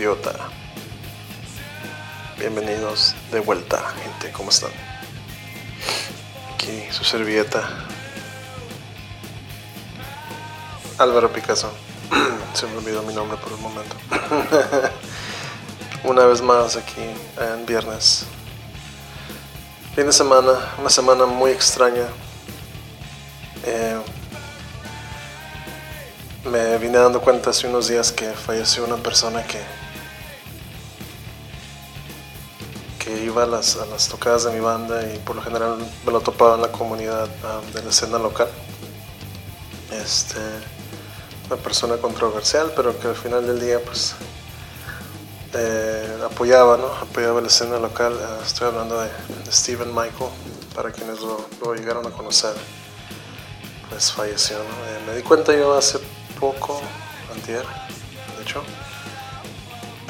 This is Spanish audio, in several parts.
idiota. Bienvenidos de vuelta, gente, ¿cómo están? Aquí su servilleta. Álvaro Picasso. Se me olvidó mi nombre por un momento. Una vez más aquí en viernes. Fin de semana, una semana muy extraña. Eh, me vine dando cuenta hace unos días que falleció una persona que, a las, tocadas de mi banda y por lo general me lo topaba en la comunidad de la escena local. Este, una persona controversial, pero que al final del día pues eh, apoyaba, ¿no? Apoyaba la escena local. Uh, estoy hablando de, de, Steven Michael, para quienes lo, lo, llegaron a conocer. Pues falleció, ¿no? Eh, me di cuenta yo hace poco, antier, de hecho.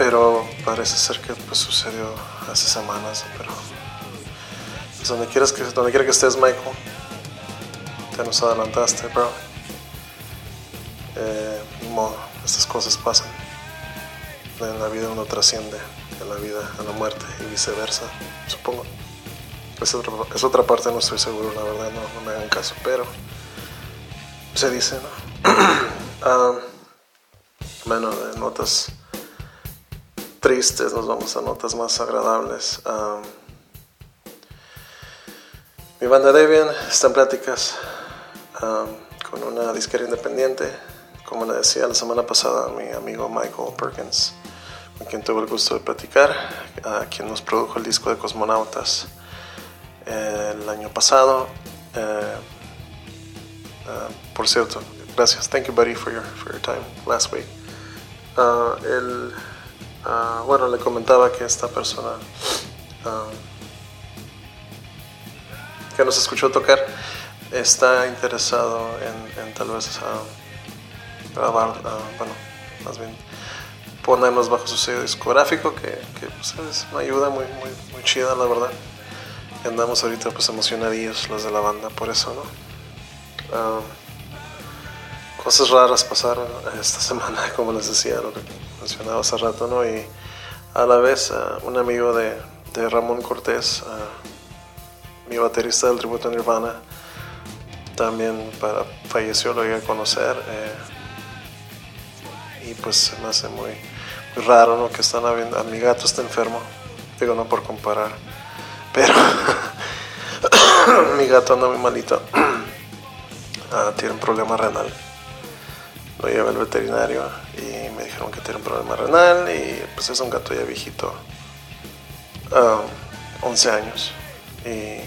Pero parece ser que pues, sucedió hace semanas, pero pues, donde quieras que donde quiera que estés, Michael, te nos adelantaste, bro. Eh, modo, estas cosas pasan. En la vida uno trasciende, en la vida a la muerte y viceversa, supongo. Es otra, es otra parte, no estoy seguro, la verdad, no, no me hagan caso, pero se dice, ¿no? Um, bueno, de notas tristes nos vamos a notas más agradables. Um, mi banda Debian está en pláticas con una disquera independiente. Como le decía la semana pasada mi amigo Michael Perkins, con quien tuve el gusto de platicar, quien nos produjo el disco de Cosmonautas eh, el año pasado. Eh, uh, por cierto, gracias. Thank you, buddy, for your, for your time last week. Uh, el, uh, bueno, le comentaba que esta persona uh, que nos escuchó tocar está interesado en, tal vez grabar, bueno, más bien ponernos bajo su sello discográfico, que, que pues, es una ayuda muy, muy, muy chida, la verdad. Andamos ahorita pues emocionadillos los de la banda por eso, ¿no? Cosas raras pasaron esta semana, como les decía, lo que mencionaba hace rato, ¿no? Y a la vez uh, un amigo de, Ramón Cortés, uh, mi baterista del tributo Nirvana, también falleció, lo iba a conocer. Eh, y pues me hace muy, raro, ¿no? Que están habiendo, mi gato está enfermo, digo, no por comparar, pero mi gato anda muy malito, uh, tiene un problema renal lo llevé al veterinario y me dijeron que tiene un problema renal y pues es un gato ya viejito, 11 años y,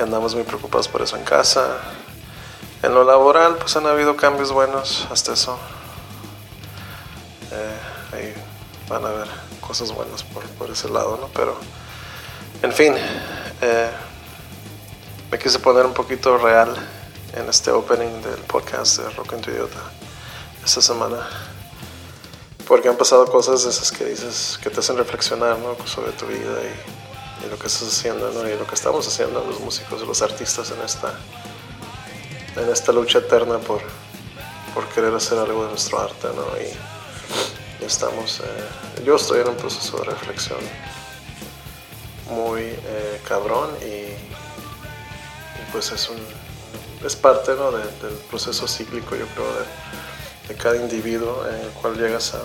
andamos muy preocupados por eso en casa. En lo laboral pues han habido cambios buenos hasta eso. Eh, ahí van a haber cosas buenas por, por, ese lado, ¿no? Pero, en fin, eh, me quise poner un poquito real en este opening del podcast de Rock en tu Idiota esta semana. Porque han pasado cosas de esas que dices, que te hacen reflexionar ¿no? sobre tu vida y, y, lo que estás haciendo ¿no? y lo que estamos haciendo los músicos los artistas en esta, en esta lucha eterna por, por querer hacer algo de nuestro arte. ¿no? Y, y estamos, eh, yo estoy en un proceso de reflexión muy eh, cabrón y, y pues es un es parte ¿no? de, del proceso cíclico, yo creo, de, cada individuo en el cual llegas a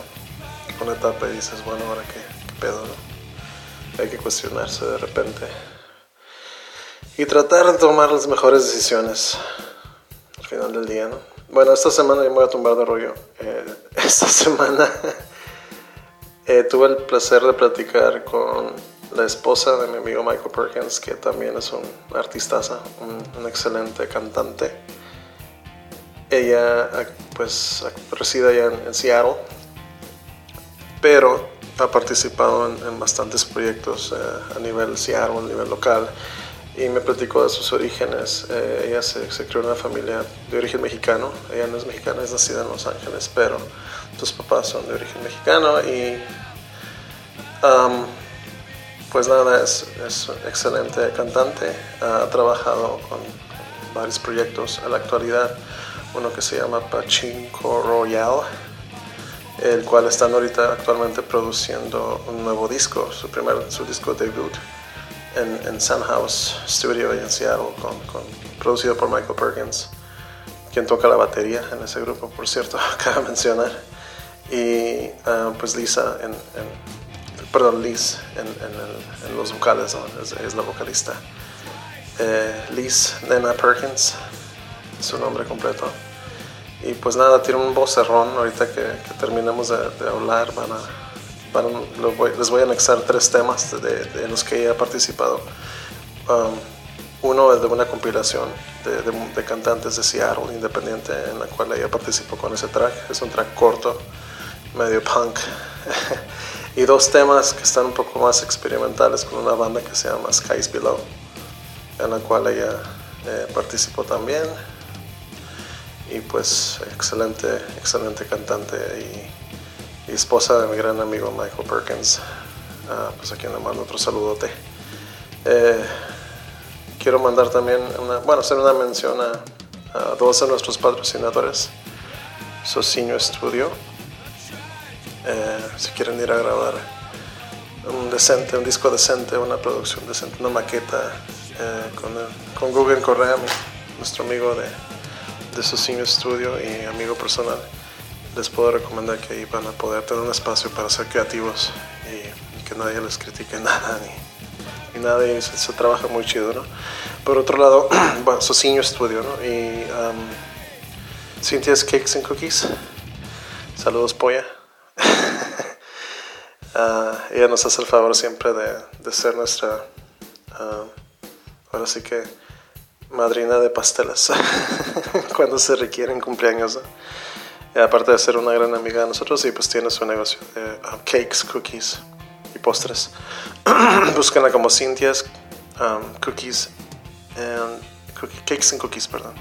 una etapa y dices, bueno, ahora qué, qué pedo, ¿no? Hay que cuestionarse de repente y tratar de tomar las mejores decisiones al final del día, ¿no? Bueno, esta semana yo me voy a tumbar de rollo. Eh, esta semana eh, tuve el placer de platicar con la esposa de mi amigo Michael Perkins, que también es un artistaza, un, un excelente cantante. Ella pues reside allá en, en Seattle, pero ha participado en, en bastantes proyectos eh, a nivel Seattle, a nivel local, y me platicó de sus orígenes. Eh, ella se, se, crió en una familia de origen mexicano, ella no es mexicana, es nacida en Los Ángeles, pero sus papás son de origen mexicano y... Um, pues nada, es, es excelente cantante, ha trabajado con, con, varios proyectos en la actualidad, uno que se llama Pachinko Royal el cual están ahorita actualmente produciendo un nuevo disco, su primer su disco debut en, en Sun House Studio en Seattle, con, producido por Michael Perkins, quien toca la batería en ese grupo, por cierto, acaba de mencionar, y ah, pues Lisa en, perdón, Liz en, los vocales, es, la vocalista. Eh, Liz Nena Perkins, su nombre completo. Y pues nada, tiene un vocerrón. Ahorita que, terminemos de, hablar, van a, les voy a anexar tres temas de, los que ella ha participado. Um, uno es de una compilación de, cantantes de Seattle independiente en la cual ella participó con ese track. Es un track corto, medio punk. y dos temas que están un poco más experimentales con una banda que se llama Skies Below, en la cual ella eh, participó también. Y pues excelente, excelente cantante y, esposa de mi gran amigo Michael Perkins, uh, pues a quien le mando otro saludote. Eh, quiero mandar también, una, bueno, hacer una mención a, dos de nuestros patrocinadores, Sociño Studio, eh, si quieren ir a grabar un decente, un disco decente, una producción decente, una maqueta eh, con, con Google Correa, nuestro amigo de de su cine estudio y amigo personal, les puedo recomendar que ahí van a poder tener un espacio para ser creativos y, que nadie les critique nada ni, nada y se, trabaja muy chido, ¿no? Por otro lado, bueno, Socinho Studio, ¿no? Y um, Cynthia's Cakes and Cookies. Saludos, polla. Uh, ella nos hace el favor siempre de, de ser nuestra, uh, ahora sí que madrina de pasteles cuando se requieren cumpleaños. aparte de ser una gran amiga de nosotros, y pues tiene su negocio de um, cakes, cookies y postres. Búsquenla como Cynthia's um, Cookies and Cakes and Cookies, perdón.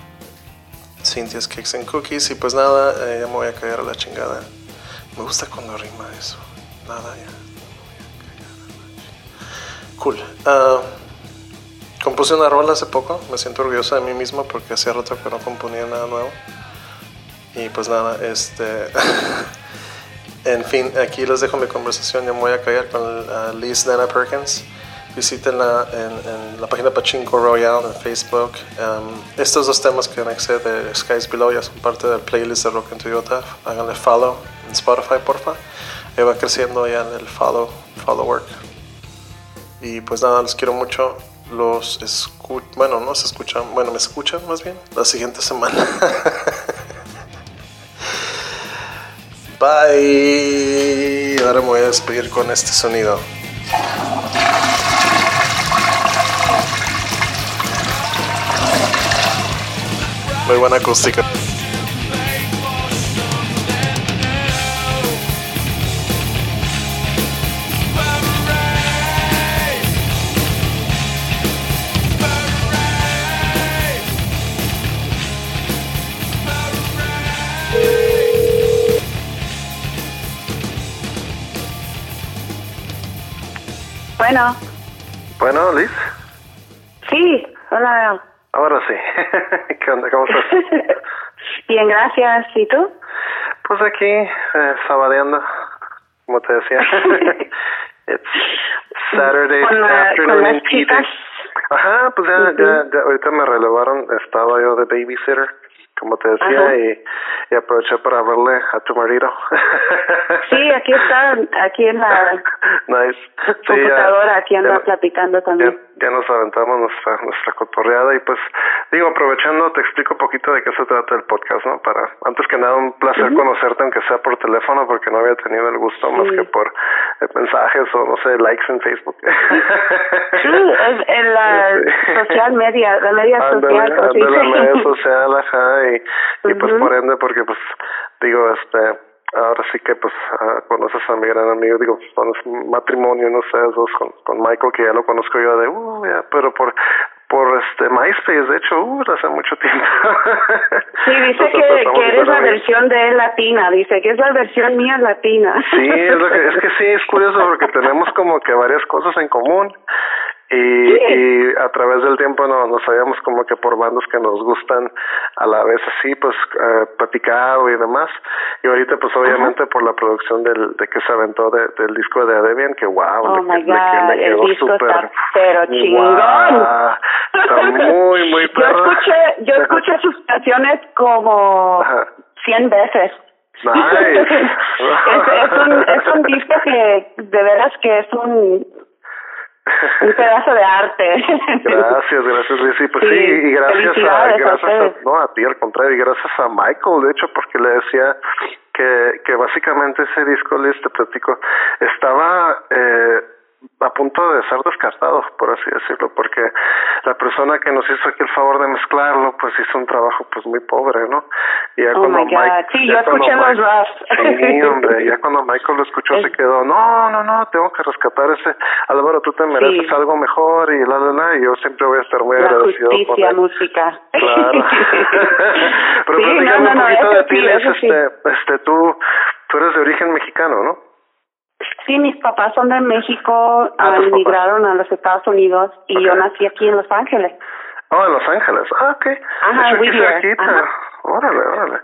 Cynthia's Cakes and Cookies. Y pues nada, eh, ya me voy a caer a la chingada. Me gusta cuando rima eso. Nada, ya. Cool. Uh, Compuse una rola hace poco, me siento orgulloso de mí mismo porque hacía rato que no componía nada nuevo. Y pues nada, este. en fin, aquí les dejo mi conversación. Ya me voy a callar con uh, Liz Dana Perkins. Visítenla en, en, la página Pachinko Royale en Facebook. Um, estos dos temas que anexé de Skies Below ya son parte del playlist de Rock en Toyota. Háganle follow en Spotify, porfa. Ahí va creciendo ya en el follow, follow work. Y pues nada, les quiero mucho los escuchan, bueno, no se escuchan, bueno, me escuchan más bien la siguiente semana. Bye. Ahora me voy a despedir con este sonido. Muy buena acústica. Bueno. Bueno, Liz. Sí, hola. Ahora sí. ¿Qué onda? ¿Cómo estás? Bien, gracias. ¿Y tú? Pues aquí, eh, sabadeando, como te decía. It's Saturday con afternoon con las. Ajá, pues ya, ya, ya, ahorita me relevaron, estaba yo de babysitter como te decía, y, y, aproveché para verle a tu marido. Sí, aquí está, aquí en la nice. computadora, aquí anda platicando también. Ya, nos aventamos nuestra nuestra cotorreada y pues digo, aprovechando, te explico un poquito de qué se trata el podcast, ¿no? Para, antes que nada, un placer conocerte, aunque sea por teléfono, porque no había tenido el gusto más que por eh, mensajes o, no sé, likes en Facebook. Sí, en la social media, la media social. la media social, ajá, y, pues por ende porque pues digo este ahora sí que pues uh, conoces a mi gran amigo digo con matrimonio no sé dos con, con Michael que ya lo conozco yo de uh ya pero por por este MySpace de hecho uh, hace mucho tiempo. Sí dice que, pues, que eres la versión de él latina dice que es la versión mía latina. Sí es, lo que, es que sí es curioso porque tenemos como que varias cosas en común y, y a través del tiempo no, nos sabíamos como que por bandos que nos gustan a la vez así, pues eh, platicado y demás. Y ahorita pues obviamente por la producción del, de que se aventó del disco de Debian, que wow, oh le, my God, le, quedó el disco súper... está pero chingón. Wow, está muy, muy Yo perro. escuché, yo escuché sus canciones como. 100 veces. Nice. es, es, un, es un disco que de veras que es un un pedazo de arte. Gracias, gracias. Sí, pues sí, Sí, y gracias a, gracias a, no, a ti al contrario, y gracias a Michael, de hecho, porque le decía que, que básicamente ese disco, Luis, te platico, estaba eh, a punto de ser descartado, por así decirlo, porque la persona que nos hizo aquí el favor de mezclarlo, pues hizo un trabajo pues muy pobre, ¿no? Y ya Oh cuando my God. Mike- Sí, ya yo escuché los. Sí, hombre, ya cuando Michael lo escuchó se quedó, no, no, no, tengo que rescatar ese, Álvaro, tú te mereces Sí. algo mejor y la, la, la, y yo siempre voy a estar muy La agradecido justicia él. música. Claro. Pero sí, no, no, un no, poquito eso de ti, eso sí. este, este, tú, tú eres de origen mexicano, ¿no? Sí, mis papás son de México, Ah, ah, papás. emigraron a los Estados Unidos y yo nací aquí en Los Ángeles. Oh, en Los Ángeles. Ah, ok. Ajá, Eso aquí Whittier, cerquita. ajá. Órale, órale.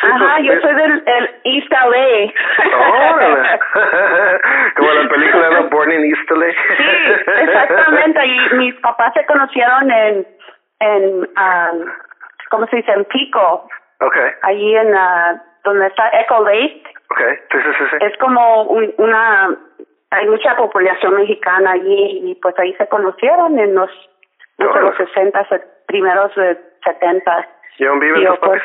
Sí, Ajá, pues, yo soy del el East LA. Órale. Como la película de Born in East LA. Sí, exactamente. Y mis papás se conocieron en, en um, ¿cómo se dice? En Pico, Ok, allí en ah, donde está Echo Lake. Ok. Sí, sí, sí, sí. Es como un- una, hay mucha población mexicana allí y pues ahí se conocieron en los, no sé, los 60, se- primeros de 70. ¿Y dónde viven tus pues,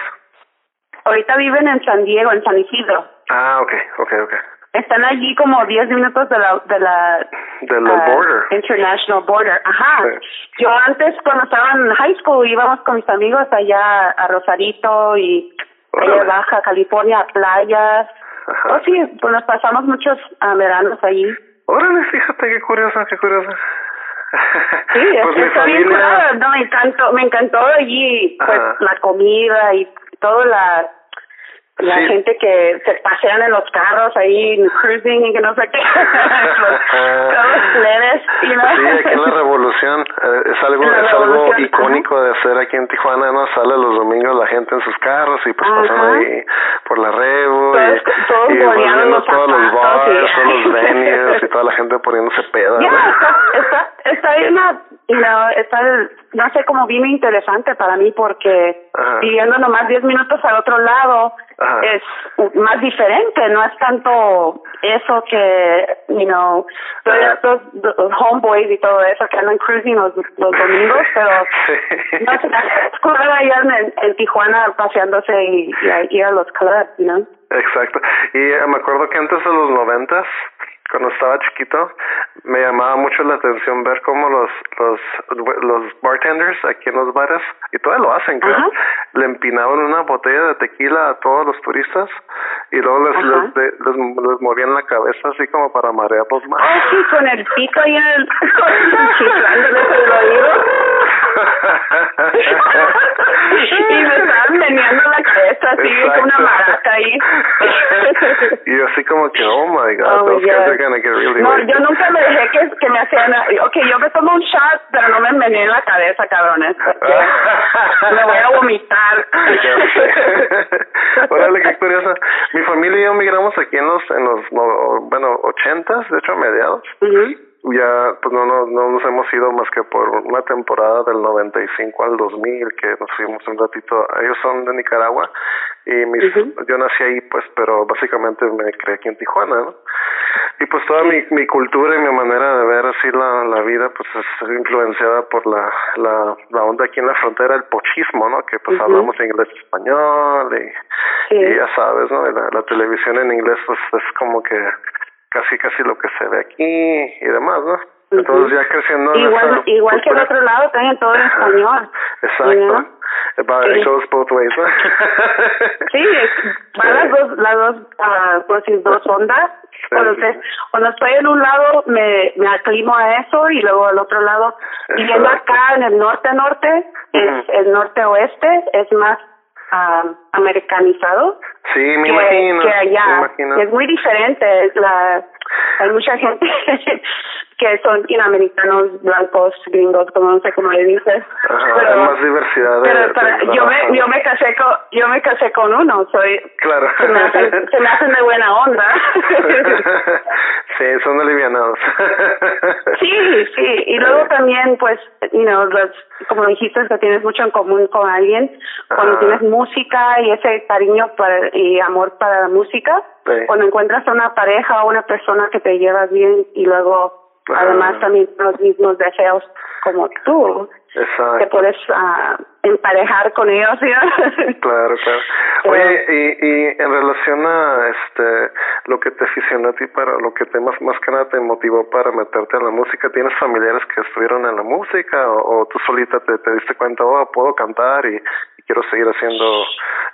Ahorita viven en San Diego, en San Isidro. Ah, ok, ok, ok. Están allí como 10 minutos de la, de la Del ah, border. International Border. Ajá. Sí. Yo antes, cuando estaba en high school, íbamos con mis amigos allá a Rosarito y allá. Baja California, a playas. Ajá. Oh, sí, pues nos pasamos muchos ah, veranos allí. Órale, fíjate qué curioso, qué curioso. Sí, es- pues mi está bien familia... curado. No, me encantó, me encantó allí, pues, Ajá. la comida y toda la la Sí. gente que se pasean en los carros ahí, cruising y que no sé qué. leves, you know. Sí, aquí en la Revolución eh, es algo la es algo icónico de hacer aquí en Tijuana, ¿no? Sale los domingos la gente en sus carros y pues pasan ahí por la Revo Todos- y, todos y los todos los bars, todos los venues y toda la gente poniéndose peda. Ya, ¿no? está, está, está bien, una- know, está, no sé, como bien interesante para mí porque Ajá. viviendo nomás 10 minutos al otro lado Ajá. es más diferente, no es tanto eso que, you know, todos estos los homeboys y todo eso que andan cruising los, los domingos, pero no es cool allá en, en Tijuana paseándose y, y a ir a los clubs, you know. Exacto. Y eh, me acuerdo que antes de los noventas, cuando estaba chiquito, me llamaba mucho la atención ver cómo los los los bartenders aquí en los bares, y todavía lo hacen, creo, Ajá. le empinaban una botella de tequila a todos los turistas y luego les, les, les, les movían la cabeza así como para marearlos más. Oh, sí, con el ahí en el... chiflándoles el oído. Y me estaban meneando la cabeza así con una maraca ahí. y yo así como que, oh my god, Oh, those God. gonna get really No, wasted. yo nunca me dejé que, que me hacían... Ok, yo me tomo un shot, pero no me meneen la cabeza, cabrones. Me voy a vomitar. Órale, qué curioso. Mi familia y yo migramos aquí en los, en los, no, bueno, ochentas, de hecho, a mediados. Ujú. Ya, pues no, no, no nos hemos ido más que por una temporada del 95 al 2000, que nos fuimos un ratito. Ellos son de Nicaragua y mis, yo nací ahí, pues, pero básicamente me creé aquí en Tijuana, ¿no? Y pues toda mi, mi cultura y mi manera de ver así la, la vida, pues es influenciada por la, la, la onda aquí en la frontera, el pochismo, ¿no? Que pues Ujú. hablamos inglés y español y, Sí. y ya sabes, ¿no? Y la, la televisión en inglés pues es como que casi casi lo que se ve aquí y demás, ¿no? Entonces ya creciendo en Igual, igual que el otro lado, también todo en español. Exacto. ¿no? Va- Sí. It goes both ways, ¿no? Sí, van las dos, las dos, pues, sí, dos ondas. Cuando, Sí. te- cuando estoy en un lado me, me aclimo a eso y luego al otro lado, Exacto. acá en el norte-norte, es Ujú. el norte-oeste, es más ah, americanizado Sí, me que, imagino. que allá. Me imagino. Es muy diferente. es La, hay mucha gente que son americanos, blancos, gringos, como no sé cómo le dices. pero, hay más diversidad. pero yo me yo me casé con yo me casé con uno, soy claro. se me hacen, se me hacen de buena onda. sí, son alivianados. sí, sí, y luego también pues, you know, los, como dijiste que tienes mucho en común con alguien, cuando tienes música y ese cariño para, y amor para la música, cuando encuentras a una pareja o una persona que te llevas bien y luego Además, también los mismos deseos como tú. Exacto. Te puedes uh, emparejar con ellos, Claro, claro. Oye, y, y en relación a este lo que te aficionó a ti para lo que te más, más que nada te motivó para meterte en la música, ¿tienes familiares que estuvieron en la música o, tú solita te, te diste cuenta, oh, puedo cantar y, y quiero seguir haciendo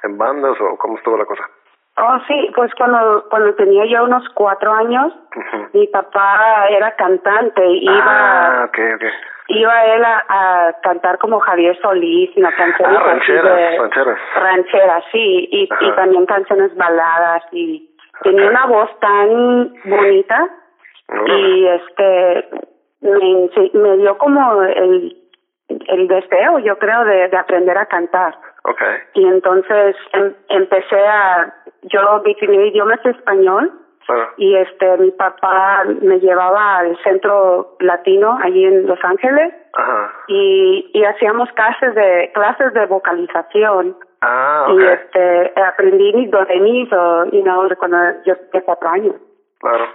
en bandas o cómo estuvo la cosa? Oh, sí, pues cuando cuando tenía yo unos cuatro años, mi papá era cantante iba, ah, okay, okay. iba él a, a, cantar como Javier Solís, y canciones ah, rancheras, rancheras. Rancheras, sí, y, y también canciones baladas y tenía una voz tan bonita y este me, me dio como el el deseo, yo creo, de, de aprender a cantar. Okay. Y entonces em, empecé a, yo mi primer idioma es español y este mi papá me llevaba al centro latino allí en Los Ángeles Ajá. y y hacíamos clases de clases de vocalización. Ah, okay. Y este aprendí mis do o you know, cuando yo tenía cuatro años. Claro.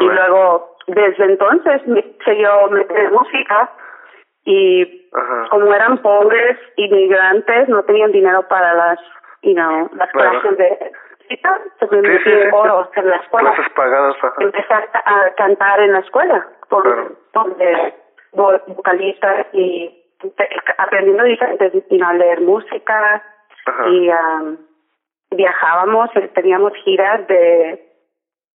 Y luego desde entonces me siguió meter música y como eran pobres inmigrantes no tenían dinero para las you know las clases de se me sí, sí, en la escuela. Clases pagadas empecé a cantar en la escuela por donde vocalistas y aprendiendo diferentes you a leer música. Y um, viajábamos teníamos giras de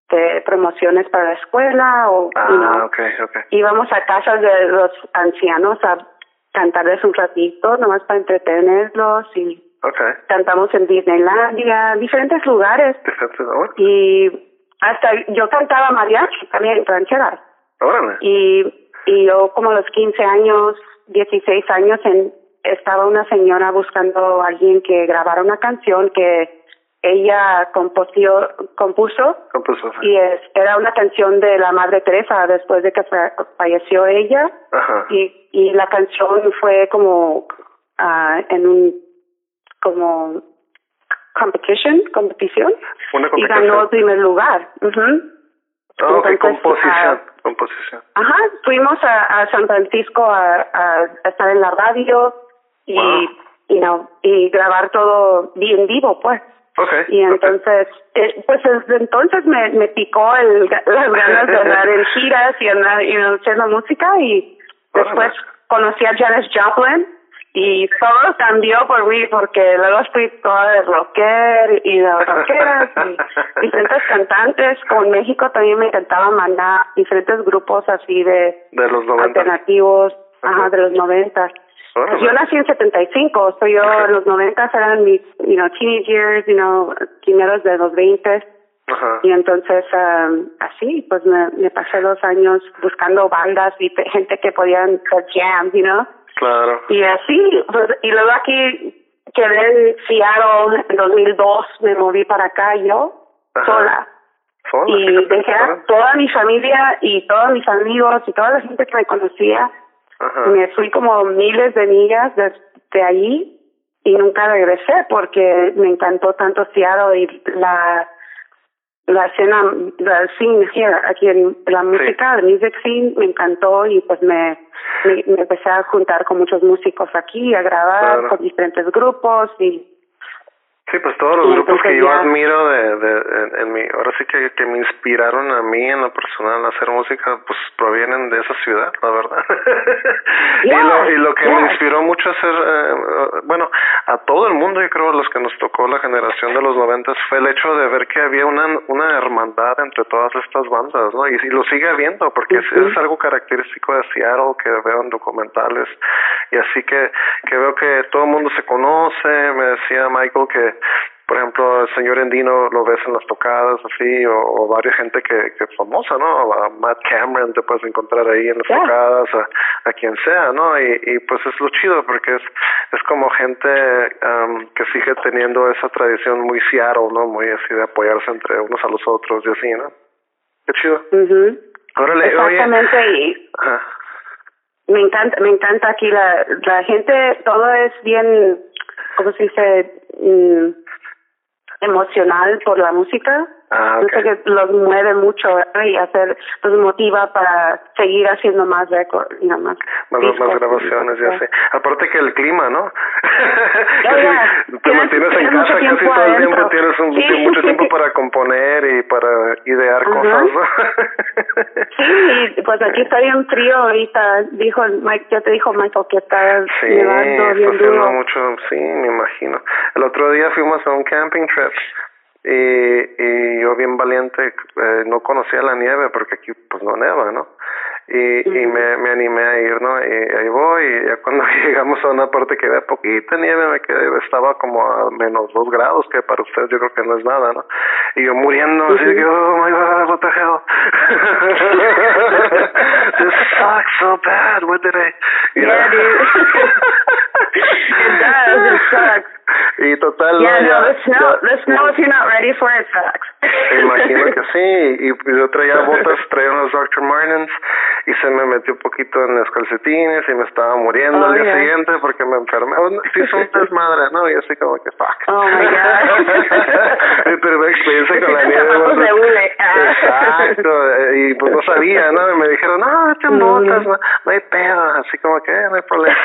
de promociones para la escuela o ah, okay, okay. íbamos a casas de los ancianos a cantarles un ratito nomás para entretenerlos y okay. cantamos en Disneylandia diferentes lugares y hasta yo cantaba mariachi también rancheras y y yo como a los 15 años 16 años en estaba una señora buscando a alguien que grabara una canción que ella compuso, compuso, y es, era una canción de la Madre Teresa después de que falleció ella. Y y la canción fue como uh, en un como competition competición. Y ganó el primer lugar. Mhm composición composición. ajá fuimos a, a San Francisco a, a, estar en la radio y y no y grabar todo bien vivo pues y entonces, eh, pues desde entonces me, me picó el, las ganas de andar en giras y andar y haciendo música y después conocí a Janis Joplin y todo cambió por mí porque luego fui toda de rocker y de rockeras y diferentes cantantes. Como en México también me encantaba mandar diferentes grupos así de, de los alternativos ajá, de los noventas yo nací en 75, so yo en los 90 eran mis, you know, teenage years, you know, primeros de los 20. Ajá. Y entonces, um, así, pues me, me pasé los años buscando bandas y gente que podían hacer jams, you know. Claro. Y así, pues, y luego aquí quedé en Seattle en 2002, me moví para acá yo, sola. ¿Sola? Y dejé a toda mi familia y todos mis amigos y toda la gente que me conocía me fui como miles de millas desde de allí y nunca regresé porque me encantó tanto Seattle y la la escena, la scene here, aquí en la música, el music scene, me encantó y pues me, me, empecé a juntar con muchos músicos aquí, a grabar con diferentes grupos y Sí, pues todos los grupos que yo admiro de, de, en, mi, ahora sí que, que me inspiraron a mí en lo personal a hacer música, pues provienen de esa ciudad, la verdad. y, lo, y lo que me inspiró mucho a hacer, eh, bueno, a todo el mundo, yo creo, los que nos tocó la generación de los noventas, fue el hecho de ver que había una, una hermandad entre todas estas bandas, ¿no? Y, y lo sigue habiendo, porque es, es, algo característico de Seattle que veo en documentales, y así que, que veo que todo el mundo se conoce, me decía Michael que por ejemplo, el señor Endino lo ves en las tocadas así, o, o varias gente que, que es famosa, ¿no? A Matt Cameron te puedes encontrar ahí en las tocadas, a, a, quien sea, ¿no? Y, y pues es lo chido porque es, es como gente um, que sigue teniendo esa tradición muy Seattle, ¿no? Muy así de apoyarse entre unos a los otros y así, ¿no? Qué chido. mhm Exactamente, y me encanta, me encanta aquí la, la gente, todo es bien, ¿cómo se dice? Mm, emocional por la música Ah, okay. que los mueve mucho y hacer, los motiva para seguir haciendo más récords y nada más. Más, más grabaciones, ya sé. Aparte que el clima, ¿no? Te mantienes en casa casi todo el tiempo, tienes un, sí. mucho tiempo para componer y para idear cosas, ¿no? sí, pues aquí está bien frío ahorita, dijo Mike, ya te dijo Michael que está sí, nevando bien está duro. mucho, sí, me imagino. El otro día fuimos a un camping trip y, y yo bien valiente eh, no conocía la nieve porque aquí pues no neva, ¿no? Y, y me, me animé a ir, ¿no? Y ahí voy y ya cuando llegamos a una parte que había poquita nieve me quedé, estaba como a menos dos grados que para ustedes yo creo que no es nada, ¿no? Y yo muriendo así que, oh my god, what the hell? This sucks so bad, what did I... You yeah, know? dude. it does, it sucks. Y total, yeah, no, ya, the snow, ya, the snow if you're not ready for it sucks. Imagino que sí, y yo traía botas, traía unos Dr. Martens y se me metió un poquito en los calcetines y me estaba muriendo oh, el día yeah. siguiente porque me enfermé. Sí, es un desmadre, ¿no? Y así como que fuck. Oh my god. Pero me experiencia con la nieve. Exacto, y pues no sabía, ¿no? Y me dijeron, no, echen botas, no, no hay pedo, así como que no hay problema.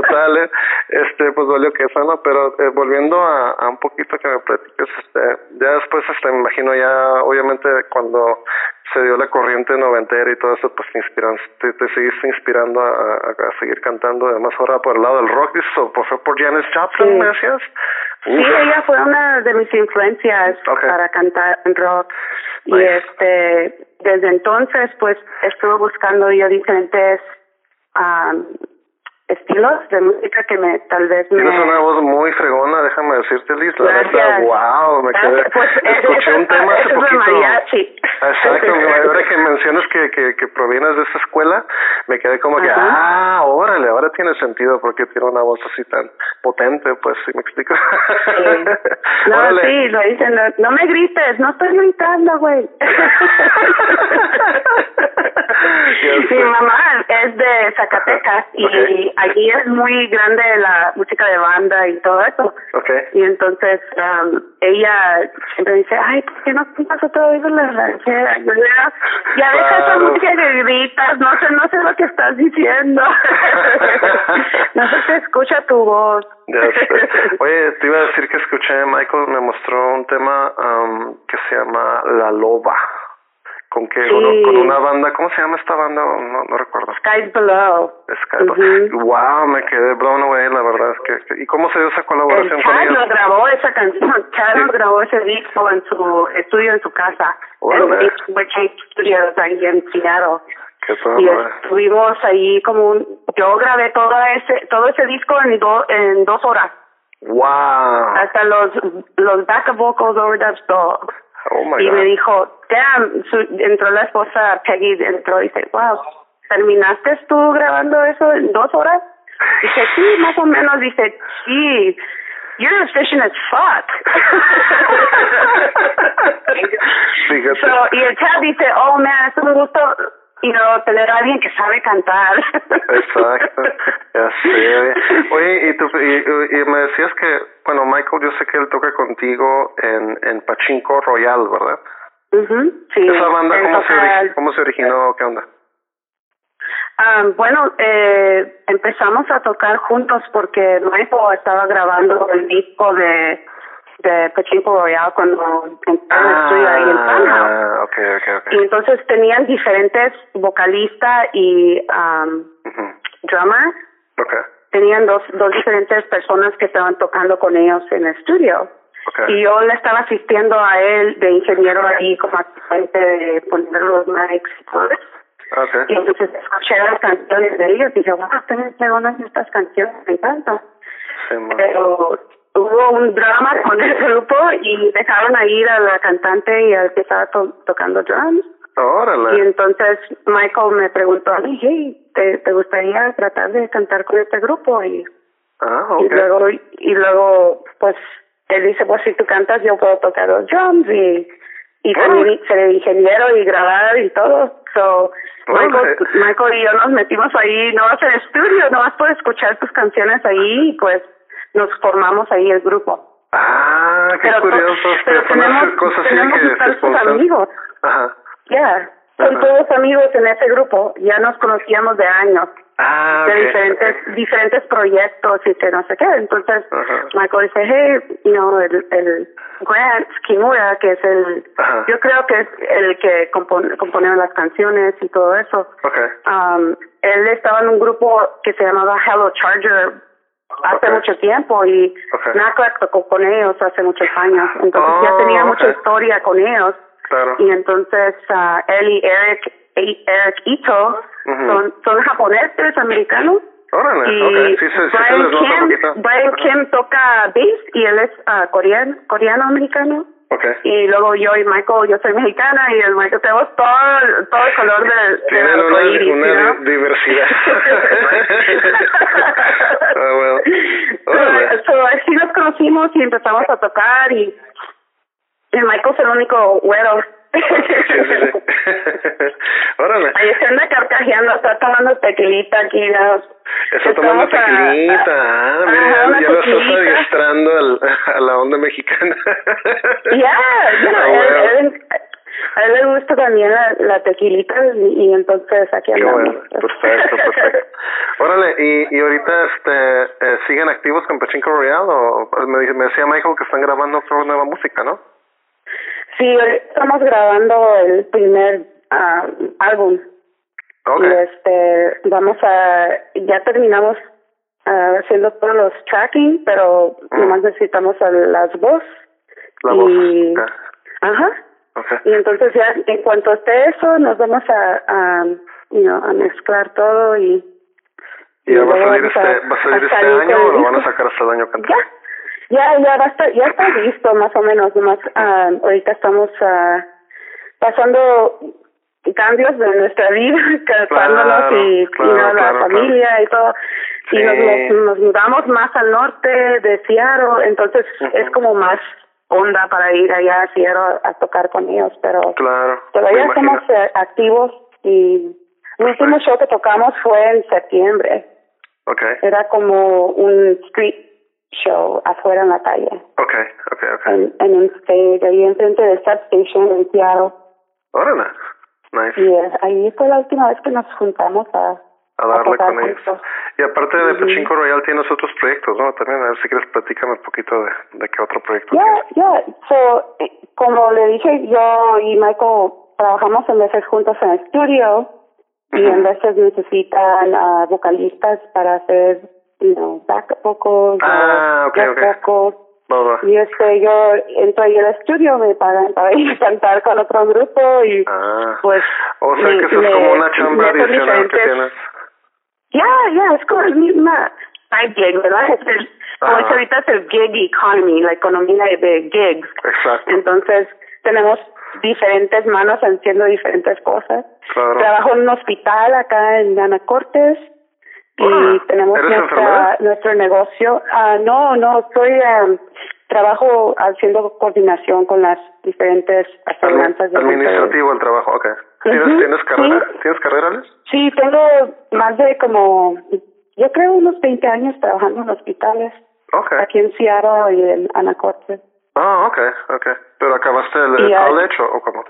Total, este, pues valió que eso, ¿no? Pero eh, volviendo a, a un poquito que me platiques, este, ya después, este, me imagino ya, obviamente, cuando se dio la corriente noventera y todo eso, pues te, inspiran, te, te seguiste inspirando a, a, a, seguir cantando, además ahora por el lado del rock, ¿eso pues, fue por Janis Joplin, sí. me decías? Sí, ella fue una de mis influencias okay. para cantar en rock. Nice. Y este, desde entonces, pues, estuve buscando yo diferentes um, estilos de música que me tal vez me... Tienes una voz muy fregona, déjame decirte, Liz, la verdad, wow, me quedé... Pues, escuché es, un tema hace poquito... Mariachi. Exacto, ahora que mencionas que, que, que provienes de esa escuela, me quedé como que, ah, órale, ahora tiene sentido porque tiene una voz así tan potente, pues, si me explico. Sí. No, órale. sí, lo dicen, no, no me grites, no estoy gritando, güey. Mi mamá es de Zacatecas y okay allí es muy grande la música de banda y todo eso. Okay. Y entonces um, ella siempre dice, ay, ¿por qué no cantas otra vez en la ranchera? ya deja esa música de gritas, no sé, no sé lo que estás diciendo. no sé si escucha tu voz. Ya Oye, te iba a decir que escuché, Michael me mostró un tema um, que se llama La Loba con que sí. uno, con una banda, ¿cómo se llama esta banda? No, no recuerdo. Skies Below. Skies Below. Wow, me quedé blown away, la verdad es que, ¿y cómo se dio esa colaboración El con ellos? nos grabó esa canción, Chad sí. grabó ese disco en su estudio en su casa, bueno, en Witch Studios ahí en Seattle. Y estuvimos ahí como un, yo grabé todo ese todo ese disco en, do, en dos horas. Wow. Hasta los los back vocals overdubs todo. Oh my y God. me dijo, damn, su, entró la esposa Peggy, entró y dice, wow, ¿terminaste tú grabando eso en dos horas? Dice, sí, más o menos. Dice, sí, you're efficient as fuck. so, y el chat dice, oh man, es un gusto y no tener a alguien que sabe cantar. Exacto, ya sé. Oye, y, tú, y, y, me decías que, bueno, Michael, yo sé que él toca contigo en, en Pachinko Royal, ¿verdad? Uh -huh, sí. ¿Esa banda cómo se, cómo se originó? ¿Qué onda? Um, bueno, eh, empezamos a tocar juntos porque Michael estaba grabando el disco de de Pachinko Royal cuando entré ah, en el estudio ahí en Funhouse. Okay, okay, okay. Y entonces tenían diferentes vocalistas y um, uh -huh. drummer. Okay. Tenían dos, dos diferentes personas que estaban tocando con ellos en el estudio. Okay. Y yo le estaba asistiendo a él de ingeniero ahí como asistente de poner los mics y todo. Okay. Y entonces escuché las canciones de ellos y dije, wow, están buenas estas canciones, me encantan. Sí, Pero hubo un drama con el grupo y dejaron a ir a la cantante y al que estaba tocando drums. Órale. Y entonces Michael me preguntó a mí, hey, ¿te, ¿te gustaría tratar de cantar con este grupo? Y, ah, okay. y luego, y luego, pues, él dice, pues si tú cantas yo puedo tocar los drums y, y también ser ingeniero y grabar y todo. So, Michael, Michael y yo nos metimos ahí, no vas al estudio, no vas por escuchar tus canciones ahí y pues nos formamos ahí el grupo. Ah, qué curioso. Pero tenemos, cosas tenemos que amigos. Ajá. Ya, son todos amigos en ese grupo, ya nos conocíamos de años. Ah, de diferentes diferentes proyectos y que no sé qué. Entonces, Michael dice, hey, you know, el, el Grant Kimura, que es el, yo creo que es el que compone, compone las canciones y todo eso. Okay. Um, él estaba en un grupo que se llamaba Hello Charger hace mucho tiempo y okay. tocó con ellos hace muchos años. Entonces ya oh, tenía mucha historia con ellos. Claro. Y entonces uh, él y Eric, Eric Ito son, son japoneses americanos. Órale, y okay. sí, sí, sí, Brian, Kim, Brian Kim toca bass y él es uh, coreano, coreano americano. Okay. Y luego yo y Michael, yo soy mexicana y el Michael tenemos todo, todo el color de, Tienen una, iris, una ¿no? diversidad. ah, well. so, so, así nos conocimos y empezamos a tocar y el Michael es el único güero. sí, sí, sí. Ahí se anda carcajeando, está tomando tequilita aquí. ¿no? Está tomando tequilita. Ah, mira, Ajá, ya, ya lo estás adiestrando al, a la onda mexicana. Ya, yeah, Ah, a, bueno. él, a él le gusta también la, la tequilita y, y entonces aquí andamos. bueno, perfecto, perfecto. Órale, y, y ahorita este, eh, siguen activos con Pachinko Royal o me, dice- me decía Michael que están grabando otra nueva música, ¿no? Sí, estamos grabando el primer ah, álbum. Okay. Y este, vamos a, ya terminamos ah, haciendo todos los tracking, pero Mm. nomás necesitamos a las voz. La y, voz. Ajá. Okay. Y entonces ya en cuanto esté eso, nos vamos a, a, you know, a mezclar todo y... ¿Y ya va a salir este, va a salir este año o lo van a sacar hasta el año que? Ya, ya, ya va a estar, ya está listo más o menos, nomás ah, ahorita estamos ah, pasando cambios de nuestra vida, casándonos Claro, y, claro, y no, claro, la familia y todo. Sí. Y nos, mudamos más al norte de Seattle, entonces es como más onda para ir allá a Seattle a, tocar con ellos, pero todavía estamos eh, activos y el último show que tocamos fue en septiembre. Okay, Era como un street show afuera en la calle, okay, okay, okay. en, en un stage, ahí enfrente del substation en Seattle. Órale. Nice. Y eh, ahí fue la última vez que nos juntamos a, A darle tocar con ellos. juntos. Y aparte de Ujú. Pachinko Royal tienes otros proyectos, ¿no? También, a ver si quieres platícame un poquito de, de qué otro proyecto Ya, tienes. ya, so, eh, como le dije, yo y Michael trabajamos en veces juntos en el estudio y en veces necesitan ah, vocalistas para hacer, you know, backup vocals Ah, o ok, guest ok. vocals. Y este, yo entro ahí al estudio, me pagan para ir a cantar con otro grupo y Ah. pues... O sea que eso es como una chamba adicional que tienes. Ya, ya, es como el misma side gig, ¿verdad? Es el, como dice ahorita es el gig economy, la economía de gigs. Exacto. Entonces, tenemos diferentes manos haciendo diferentes cosas. Claro. Trabajo en un hospital acá en Anacortes y tenemos ¿Eres nuestra, nuestro negocio. Ah, no, no, estoy em, trabajo haciendo coordinación con las diferentes aseguranzas. Administrativo el trabajo, ok. ¿Tienes, ¿tienes carrera? sí. ¿Tienes carrera, Alex? Sí, tengo más de como, yo creo unos 20 años trabajando en hospitales, Ok. aquí en Seattle y en Anacortes. Ah, ok, ok. ¿Pero acabaste el, Y, college o, o cómo?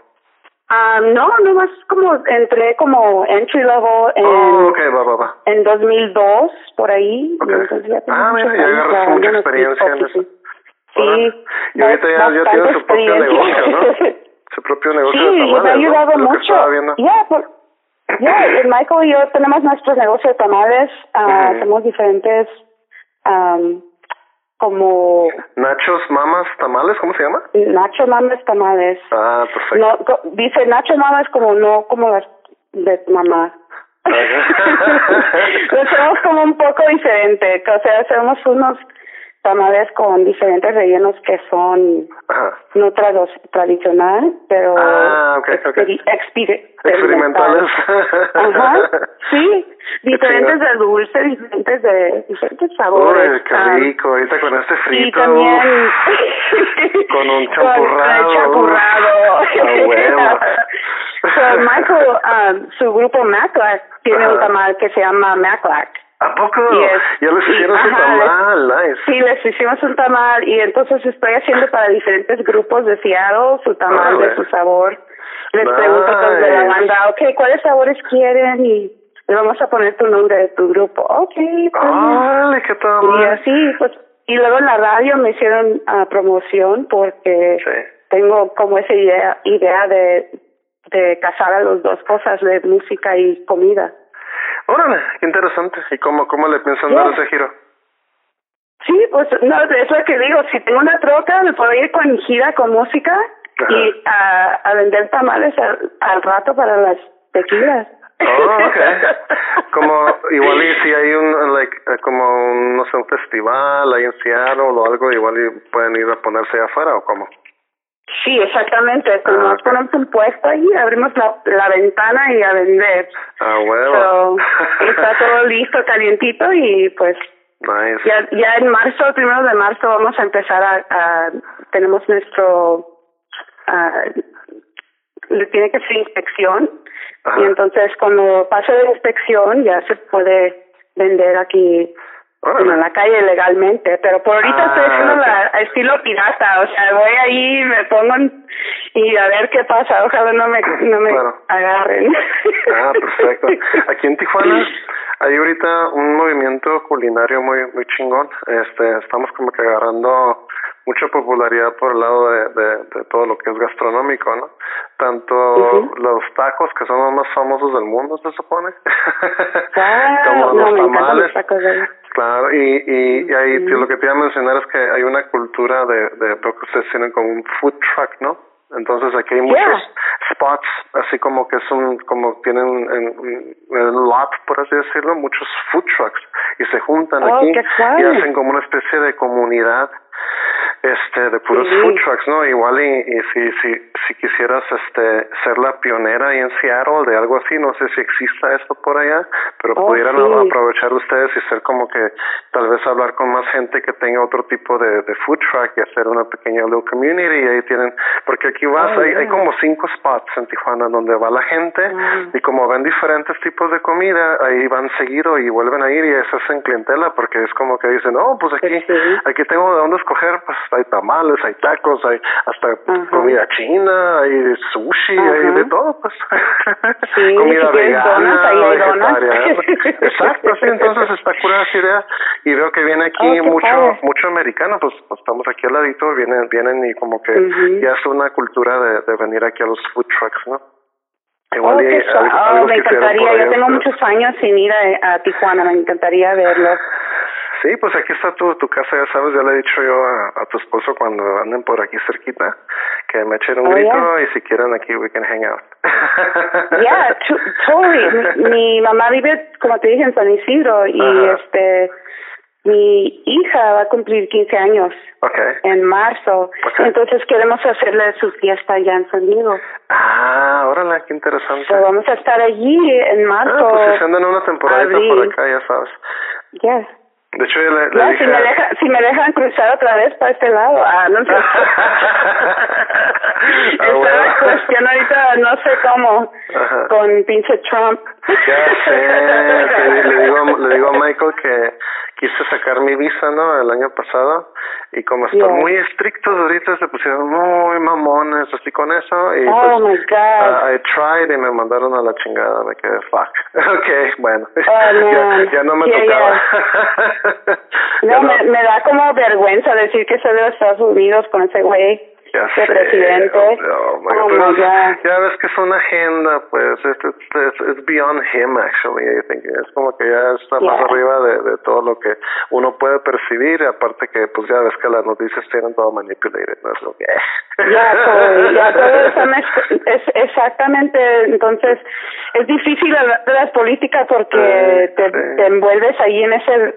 Ah, no, nomás como entré como entry level en, Oh, ok, va, va, va. en 2002, por ahí. Ok. y entonces ya tengo Ah, mira, ya agarraste mucha en experiencia en eso. Sí, sí. Y ahorita ya, ya tienes su propio negocio, ¿no? Su propio negocio de Sí, me ha tamales, ¿no? ayudado que mucho. Ya, por- ya, y Michael y yo tenemos nuestros negocios de tamales, ah, Ujú. hacemos diferentes, am, como Nachos, mamas, tamales, ¿cómo se llama? Nacho Mamas tamales. Ah, perfecto. No, dice Nacho Mamas como no como las de mamá. Lo hacemos como un poco diferente, o sea, hacemos unos tamales con diferentes rellenos que son no tradicional, pero ah, experimentales. Ajá, sí, diferentes de dulce, diferentes de diferentes sabores. Uy, qué ah, rico, ahorita con este frito. Y también con un champurrado. Con champurrado. so, Michael, um, su grupo Maclac tiene un tamal que se llama Maclac. ¿A poco? ya les hicieron un tamal, nice. Sí, les hicimos un tamal y entonces estoy haciendo para diferentes grupos de Seattle su tamal de su sabor. Les pregunto a de la banda, ok, ¿cuáles sabores quieren? Y le vamos a poner tu nombre de tu grupo. Ok, pues. qué tal. Y así, pues, y luego en la radio me hicieron uh, promoción porque tengo como esa idea, idea de, de casar a las dos cosas, de música y comida. Órale, qué interesante. ¿Y cómo, cómo le piensan dar ese giro? Sí, pues no, es lo que digo. Si tengo una troca, me puedo ir con gira con música y a, a vender tamales al, rato para las tequilas. Oh, okay. Como igual y si hay un like eh, como no sé un festival ahí en Seattle o algo igual y pueden ir a ponerse afuera o cómo. Sí, exactamente. Como ah, ponemos un puesto ahí, abrimos la, la ventana y a vender. Ah, bueno. está todo listo, calientito y pues nice. ya, ya en marzo, el primero de marzo vamos a empezar a, a tenemos nuestro, le tiene que ser inspección y entonces cuando pase la inspección ya se puede vender aquí en la calle legalmente, pero por ahorita estoy ah, haciendo la estilo pirata, o sea, voy ahí, me pongo y a ver qué pasa, ojalá no me, no me agarren. Ah, perfecto. Aquí en Tijuana hay ahorita un movimiento culinario muy muy chingón, este, estamos como que agarrando mucha popularidad por el lado de, de, de, todo lo que es gastronómico, ¿no? Tanto los tacos, que son los más famosos del mundo, se supone, como los tamales. Claro, y, y, y ahí lo que te iba a mencionar es que hay una cultura de, de lo que ustedes tienen como un food truck, ¿no? Entonces aquí hay muchos spots, así como que son, como tienen en, en lot, por así decirlo, muchos food trucks y se juntan oh, aquí y hacen como una especie de comunidad este de puros food trucks no igual y, y, si si si quisieras este ser la pionera ahí en Seattle de algo así no sé si exista esto por allá pero oh, pudieran aprovechar ustedes y ser como que tal vez hablar con más gente que tenga otro tipo de, de food truck y hacer una pequeña little community y ahí tienen porque aquí vas oh, hay, hay como cinco spots en Tijuana donde va la gente mm. y como ven diferentes tipos de comida ahí van seguido y vuelven a ir y eso es en clientela porque es como que dicen oh pues aquí aquí tengo de dónde escoger pues hay tamales, hay tacos, hay hasta comida china, hay sushi, hay de todo, pues. Sí, comida si vegana, donas, Exacto, sí, entonces está curada esa idea. Y veo que viene aquí oh, mucho mucho americano, pues, pues, estamos aquí al ladito, vienen vienen y como que ya es una cultura de, de venir aquí a los food trucks, ¿no? Igual oh, me encantaría, yo tengo muchos años sin ir a, a Tijuana, me encantaría verlo. Sí, pues aquí está tu, tu casa, ya sabes, ya le he dicho yo a, a tu esposo cuando anden por aquí cerquita que me echen un oh, grito y si quieren aquí we can hang out. yeah, totally. Mi, mamá vive, como te dije, en San Isidro y este mi hija va a cumplir 15 años okay. en marzo, entonces queremos hacerle su fiesta allá en San Diego. Ah, órale, qué interesante. vamos a estar allí en marzo. Ah, pues si se andan una temporada por acá, ya sabes. Yeah. De hecho, yo le, le no, si, me deja, si me dejan cruzar otra vez para este lado, ah, no sé. ah, bueno. cuestión ahorita, no sé cómo, con pinche Trump. Ya sé, le, digo, le digo a Michael que quise sacar mi visa, ¿no? El año pasado y como están muy estrictos ahorita se pusieron muy mamones así con eso y oh pues my God. Uh, I tried y me mandaron a la chingada, me quedé fuck. okay, bueno. Oh, ya, ya, no me tocaba. no, me, me da como vergüenza decir que soy de los Estados Unidos con ese güey. Ya de presidente. Oh, oh ya. ya ves que es una agenda, pues, es, es, beyond him, actually, I think. Es como que ya está más arriba de, de todo lo que uno puede percibir, aparte que, pues, ya ves que las noticias tienen todo manipulated, ¿no? Es lo que... Ya, todo, ya todo es exactamente, entonces, es difícil hablar de las políticas porque te, te envuelves ahí en ese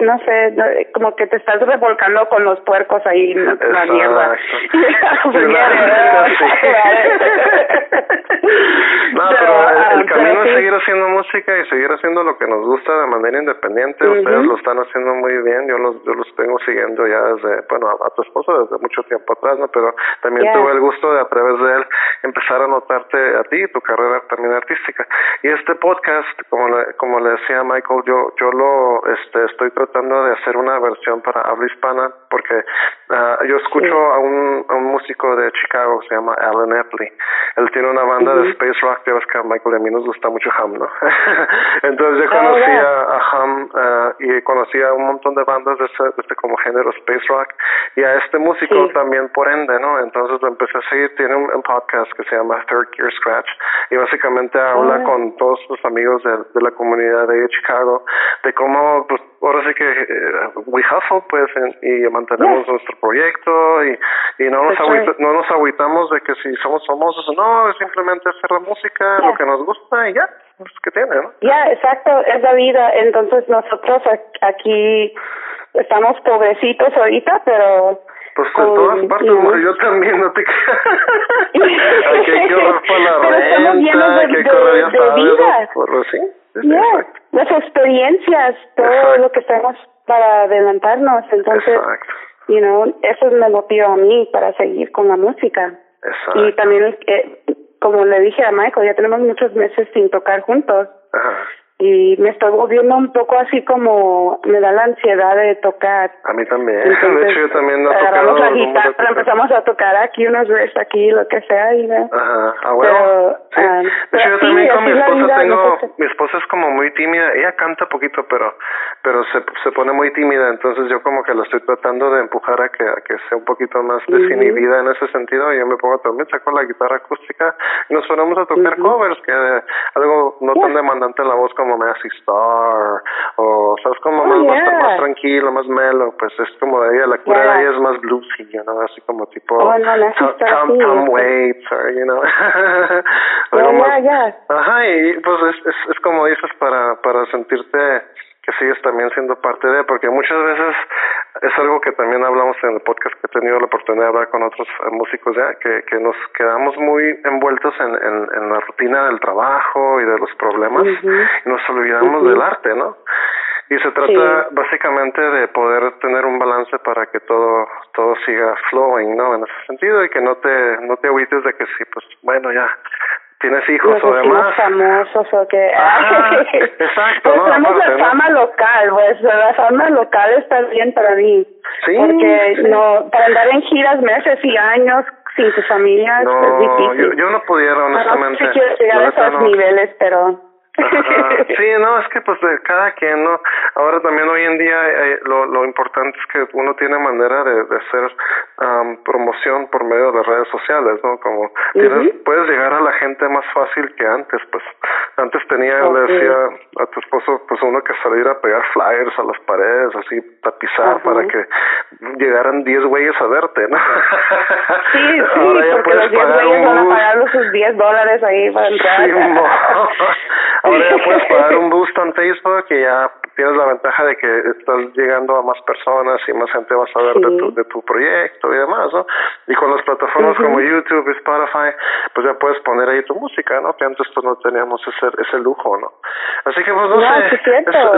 no sé, como que te estás revolcando con los puercos ahí la mierda. no, pero el, camino es seguir haciendo música y seguir haciendo lo que nos gusta de manera independiente. Ustedes lo están haciendo muy bien. Yo los, yo los tengo siguiendo ya desde, bueno, a, tu esposo desde mucho tiempo atrás, ¿no? Pero también tuve el gusto de a través de él empezar a notarte a ti y tu carrera también artística. Y este podcast, como le, como le decía Michael, yo, yo lo este, estoy tratando tratando de hacer una versión para habla hispana porque uh, yo escucho a, un, a un músico de Chicago, se llama Alan Epley. Él tiene una banda de space rock, ya ves que a Michael y a mí nos gusta mucho Ham, ¿no? Entonces yo oh, conocí a, Ham uh, y conocí a un montón de bandas de este, de este como género space rock y a este músico también por ende, ¿no? Entonces lo empecé a seguir, tiene un, podcast que se llama Third Gear Scratch. Y básicamente habla oh. con todos sus amigos de, de la comunidad de Chicago de cómo pues ahora sí que eh, we hustle pues y mantenemos nuestro proyecto y, y no nos no nos agüitamos de que si somos famosos o no, es simplemente hacer la música, lo que nos gusta y ya, pues que tiene, ¿no? Ya, exacto, es la vida, entonces nosotros aquí estamos pobrecitos ahorita, pero pues con, todas partes, yo también, no te hay que ahorrar para la renta, hay que correr de, vida. Por, ¿sí? Yeah, las experiencias, todo lo que estamos para adelantarnos, entonces, you know, eso me motiva a mí para seguir con la música. Exacto. Y también, eh, como le dije a Michael, ya tenemos muchos meses sin tocar juntos. Ajá y me estoy volviendo un poco así como me da la ansiedad de tocar. A mí también. de hecho, yo también no agarramos la guitarra, empezamos a tocar aquí unos versos aquí, lo que sea. Y, Ajá, ah, bueno. sí. Ah, de hecho, yo también con mi esposa tengo, mi esposa es como muy tímida, ella canta poquito, pero pero se, se pone muy tímida, entonces yo como que la estoy tratando de empujar a que, a que sea un poquito más desinhibida en ese sentido, y yo me pongo también, saco la guitarra acústica y nos ponemos a tocar covers, que algo no tan demandante la voz como como Massey Star o sabes como oh, más, más, tranquilo más melo pues es como de ella la cura de ella es más bluesy you know así como tipo oh, no, Tom, Tom, Waits or you know. Algo más, ajá y pues es, es, es como dices para para sentirte que sigues también siendo parte de, porque muchas veces es algo que también hablamos en el podcast que he tenido la oportunidad de hablar con otros eh, músicos ya, que, que nos quedamos muy envueltos en, en, la rutina del trabajo y de los problemas y nos olvidamos del arte, ¿no? Y se trata básicamente de poder tener un balance para que todo todo siga flowing, ¿no? En ese sentido y que no te no te agüites de que sí, pues bueno, ya tienes hijos o demás. famosos o que... exacto. Pues tenemos la fama local, pues la fama local está bien para mí. Sí. Porque no, para andar en giras meses y años sin tu familia es difícil. Yo, yo no pudiera, honestamente. No, quiero llegar a esos niveles, pero... Sí, no, es que pues de cada quien, ¿no? Ahora también hoy en día eh, lo, lo importante es que uno tiene manera de, de hacer promoción por medio de redes sociales, ¿no? Como tienes, puedes llegar a la gente más fácil que antes, pues antes tenía, le decía a tu esposo, pues uno que salir a pegar flyers a las paredes, así tapizar para que llegaran 10 güeyes a verte, ¿no? Sí, sí, Ahora porque los 10 güeyes van a pagar sus 10 dólares ahí para entrar. Sí, Ahora ya puedes pagar un boost en Facebook y ya tienes la ventaja de que estás llegando a más personas y más gente va a saber de, tu, de tu proyecto y demás, ¿no? Y con las plataformas como YouTube y Spotify, pues ya puedes poner ahí tu música, ¿no? Que antes pues no teníamos ese, ese lujo, ¿no? Así que pues no yeah, sé,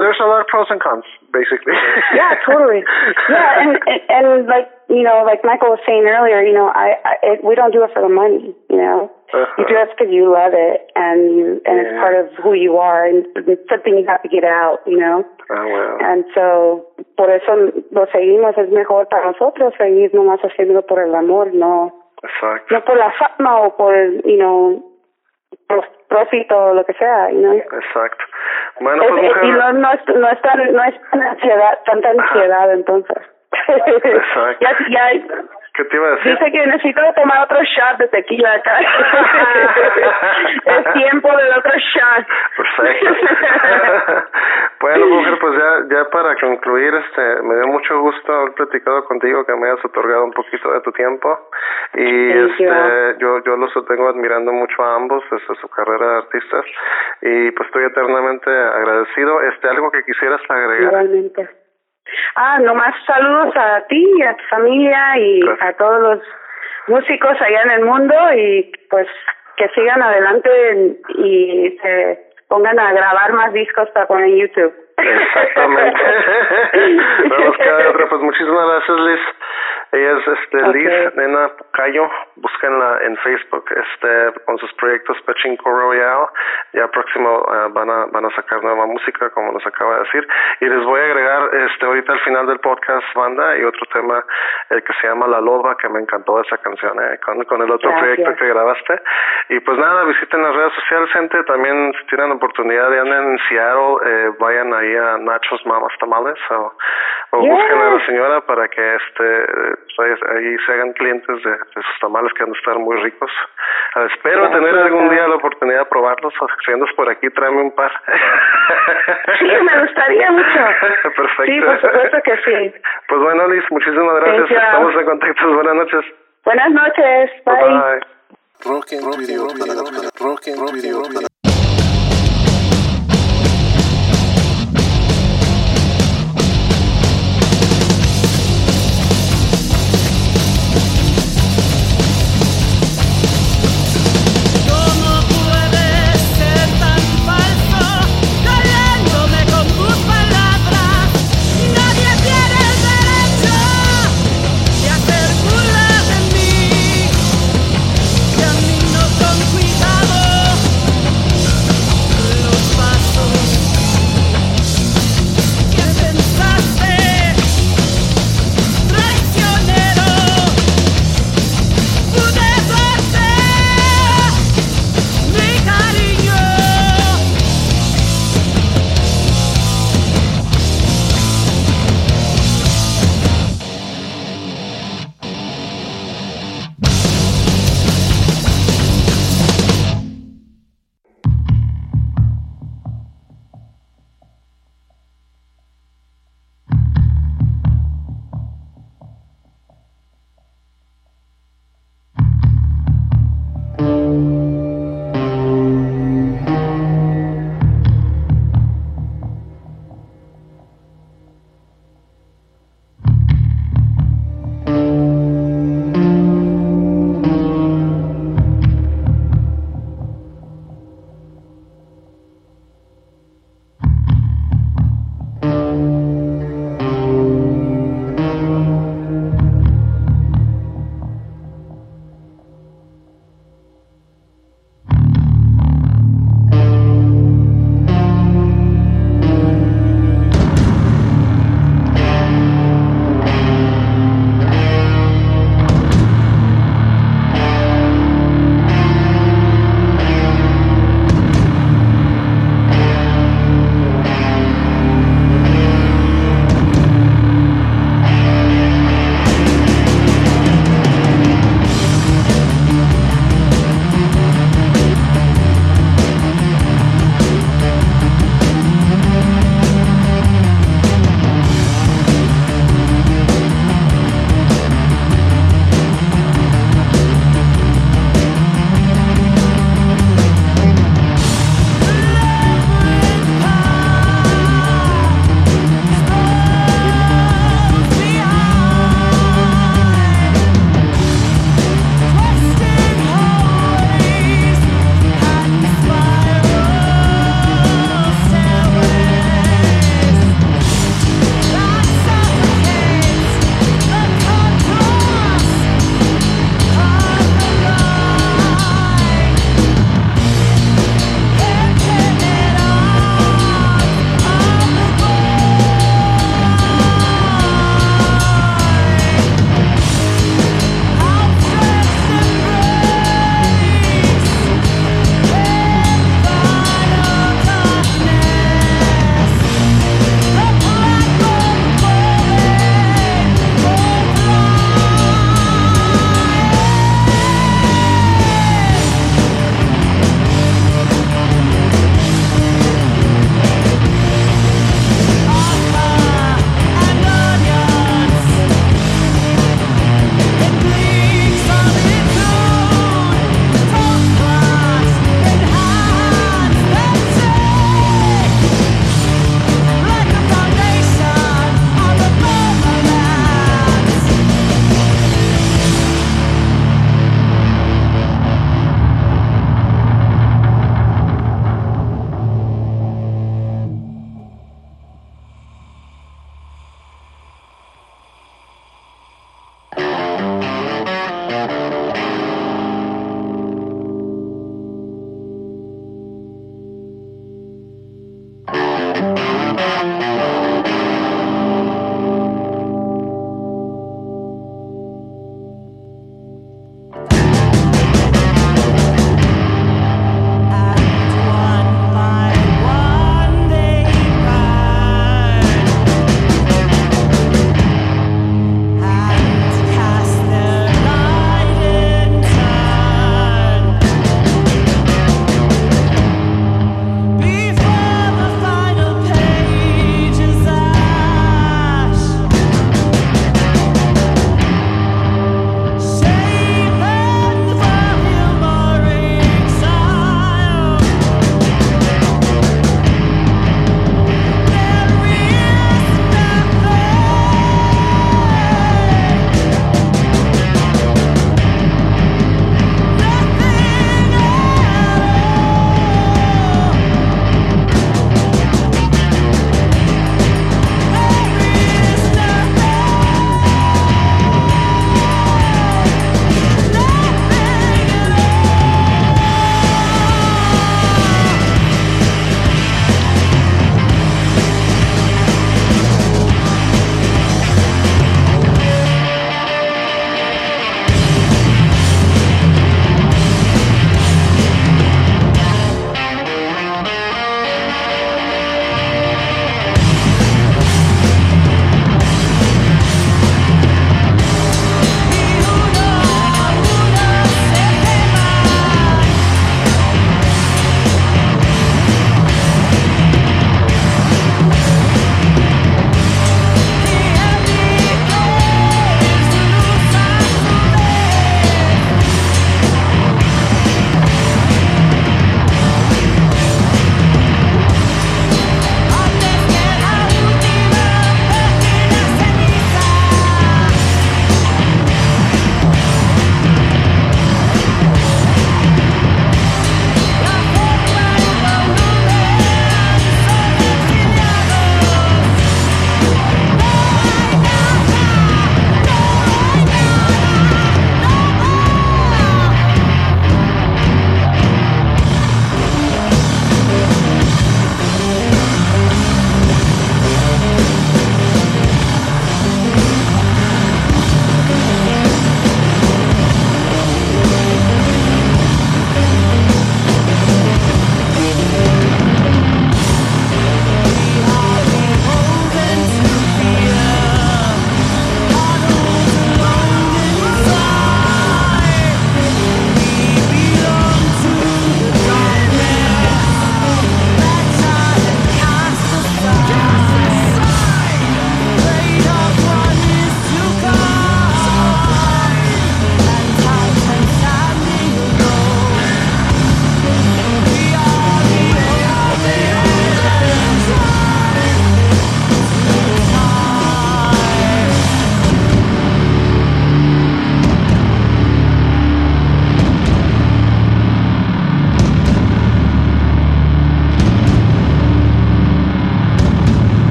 there's a lot of pros and cons, basically. yeah, totally. Yeah, and, and, and like, you know, like Michael was saying earlier, you know, I, I it, we don't do it for the money, you know. Uh-huh. You do it because you love it and you and yeah. it's part of who you are and it's something you have to get out, you know. Oh, wow. And so por eso lo seguimos, es mejor para nosotros seguir nomás haciéndolo por el amor, no Exacto. no por la fama o por, you know, profit o lo que sea, you know. Exacto. Bueno, pues, es, y no, no, es, no es tan, no es tan ansiedad, tanta ansiedad entonces. Exacto. ya, ya ¿Qué te iba a decir? Dice que necesito tomar otro shot de tequila acá. es tiempo del otro shot. Perfecto. bueno, mujer, pues ya, ya para concluir, este, me dio mucho gusto haber platicado contigo, que me hayas otorgado un poquito de tu tiempo. Y este, yo, yo los tengo admirando mucho a ambos desde su carrera de artistas. Y pues estoy eternamente agradecido. Este, algo que quisieras agregar. Igualmente. Ah, nomás saludos a ti, a tu familia y a todos los músicos allá en el mundo y pues que sigan adelante y se pongan a grabar más discos para poner en YouTube. Exactamente. Vamos cada otra. Pues muchísimas gracias, Liz. Ella es este, Liz Nena Pucayo, búsquenla en Facebook, este, con sus proyectos Pachinko Royale, ya próximo uh, van a van a sacar nueva música, como nos acaba de decir, y les voy a agregar este ahorita al final del podcast banda y otro tema el que se llama La Loba, que me encantó esa canción, eh, con, con el otro proyecto que grabaste, y pues nada, visiten las redes sociales, gente, también si tienen oportunidad de andar en Seattle, eh, vayan ahí a Nachos Mamas Tamales, o, o busquen a la señora para que este pues ahí, se hagan clientes de, sus tamales que van a estar muy ricos. Ah, espero tener algún día la oportunidad de probarlos. Si andas por aquí, tráeme un par. Sí, me gustaría mucho. Perfecto. Sí, por supuesto que sí. Pues bueno, Liz, muchísimas gracias. Estamos en contacto. Buenas noches. Buenas noches. Bye. Bye.